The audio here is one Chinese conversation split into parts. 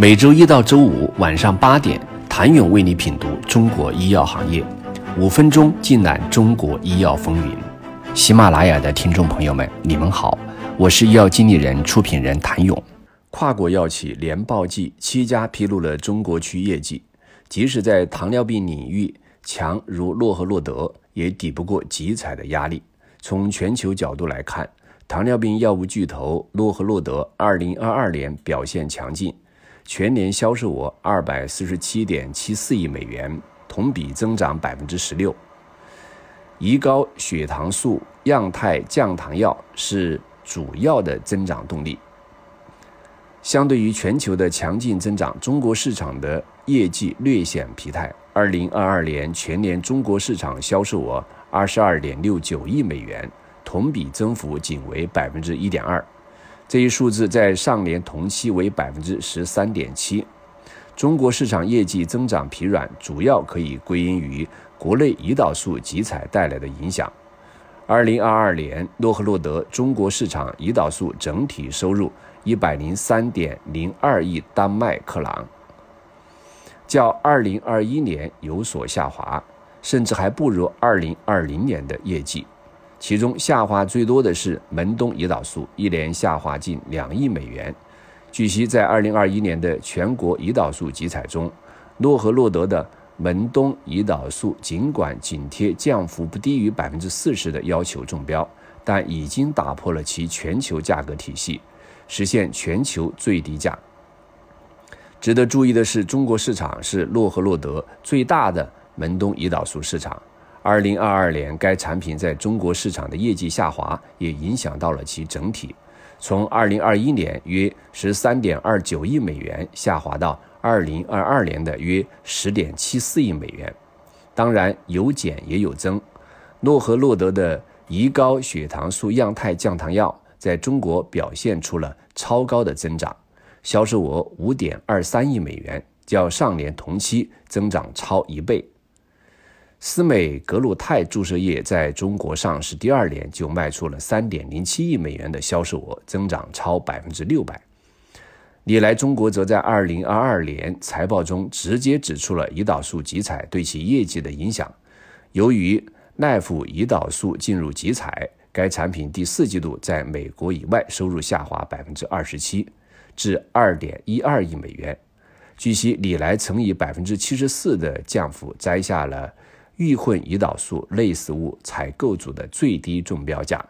每周一到周五晚上八点，谭勇为你品读中国医药行业，五分钟尽览中国医药风云。喜马拉雅的听众朋友们，你们好，我是医药经理人、出品人谭勇。跨国药企联报季七家披露了中国区业绩，即使在糖尿病领域强如诺和诺德，也抵不过集采的压力。从全球角度来看，糖尿病药物巨头诺和诺德2022年表现强劲，全年销售额247.74亿美元，同比增长16%。胰高血糖素样态降糖药是主要的增长动力。相对于全球的强劲增长，中国市场的业绩略显疲态。2022年全年中国市场销售额22.69亿美元，同比增幅仅为1.2%。这一数字在上年同期为13.7%。中国市场业绩增长疲软，主要可以归因于国内胰岛素集采带来的影响。2022年，诺和诺德中国市场胰岛素整体收入。一百零三点零二亿丹麦克朗，较二零二一年有所下滑，甚至还不如二零二零年的业绩。其中下滑最多的是门冬胰岛素，一年下滑近两亿美元。据悉，在二零二一年的全国胰岛素集采中，诺和诺德的门冬胰岛素尽管紧贴降幅不低于百分之四十的要求中标，但已经打破了其全球价格体系。实现全球最低价。值得注意的是，中国市场是诺和诺德最大的门冬胰岛素市场。二零二二年，该产品在中国市场的业绩下滑，也影响到了其整体，从二零二一年约十三点二九亿美元下滑到二零二二年的约十点七四亿美元。当然，有减也有增。诺和诺德的胰高血糖素样态降糖药。在中国表现出了超高的增长，销售额五点二三亿美元，较上年同期增长超一倍。斯美格鲁肽注射液在中国上市第二年就卖出了三点零七亿美元的销售额，增长超百分之六百。李来中国则在二零二二年财报中直接指出了胰岛素集采对其业绩的影响，由于奈福胰岛素进入集采。该产品第四季度在美国以外收入下滑百分之二十七，至二点一二亿美元。据悉，李来曾以百分之七十四的降幅摘下了预混胰岛素类似物采购组的最低中标价，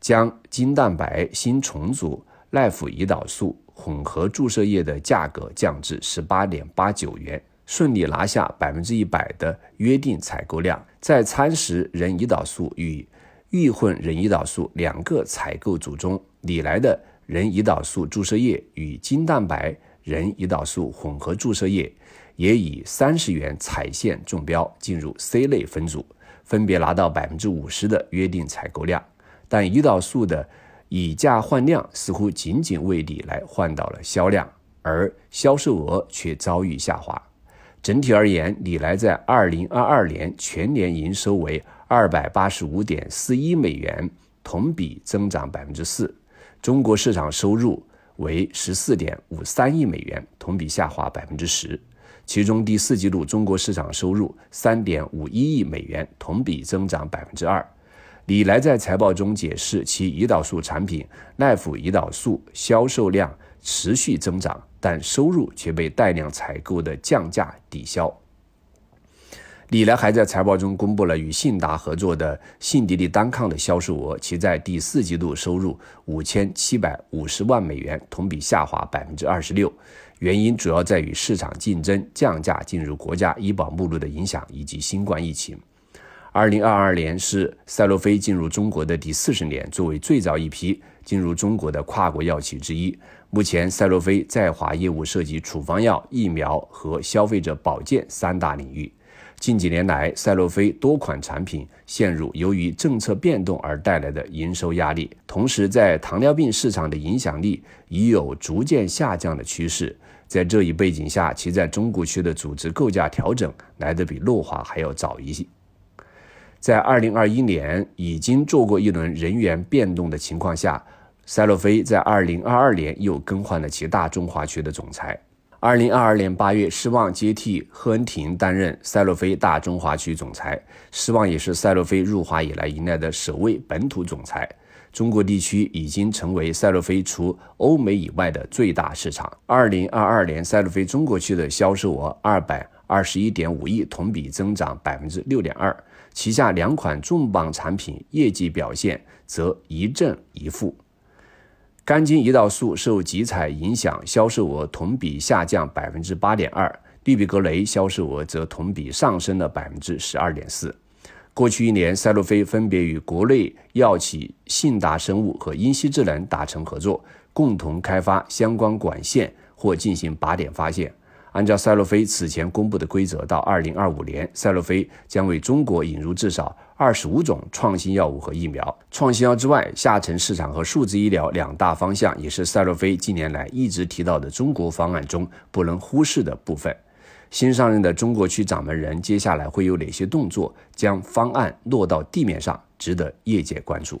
将精蛋白新重组奈福胰岛素混合注射液的价格降至十八点八九元，顺利拿下百分之一百的约定采购量。在参食人胰岛素与预混人胰岛素两个采购组中，李来的人胰岛素注射液与精蛋白人胰岛素混合注射液也以三十元采线中标，进入 C 类分组，分别拿到百分之五十的约定采购量。但胰岛素的以价换量似乎仅仅为李来换到了销量，而销售额却遭遇下滑。整体而言，李来在二零二二年全年营收为。二百八十五点四一美元，同比增长百分之四。中国市场收入为十四点五三亿美元，同比下滑百分之十。其中第四季度中国市场收入三点五一亿美元，同比增长百分之二。李来在财报中解释，其胰岛素产品奈福胰岛素销售量持续增长，但收入却被带量采购的降价抵消。李来还在财报中公布了与信达合作的信迪利单抗的销售额，其在第四季度收入五千七百五十万美元，同比下滑百分之二十六。原因主要在于市场竞争、降价进入国家医保目录的影响以及新冠疫情。二零二二年是赛诺菲进入中国的第四十年，作为最早一批进入中国的跨国药企之一，目前赛诺菲在华业务涉及处方药、疫苗和消费者保健三大领域。近几年来，赛诺菲多款产品陷入由于政策变动而带来的营收压力，同时在糖尿病市场的影响力已有逐渐下降的趋势。在这一背景下，其在中国区的组织构架调整来得比诺华还要早一些。在2021年已经做过一轮人员变动的情况下，赛诺菲在2022年又更换了其大中华区的总裁。二零二二年八月，施旺接替贺恩廷担任赛洛菲大中华区总裁。施旺也是赛洛菲入华以来迎来的首位本土总裁。中国地区已经成为赛洛菲除欧美以外的最大市场。二零二二年，赛洛菲中国区的销售额二百二十一点五亿，同比增长百分之六点二。旗下两款重磅产品业绩表现则一正一负。甘精胰岛素受集采影响，销售额同比下降百分之八点二。必比格雷销售额则同比上升了百分之十二点四。过去一年，赛洛菲分别与国内药企信达生物和英西智能达成合作，共同开发相关管线或进行靶点发现。按照赛洛菲此前公布的规则，到二零二五年，赛洛菲将为中国引入至少二十五种创新药物和疫苗。创新药之外，下沉市场和数字医疗两大方向，也是赛洛菲近年来一直提到的中国方案中不能忽视的部分。新上任的中国区掌门人接下来会有哪些动作，将方案落到地面上，值得业界关注。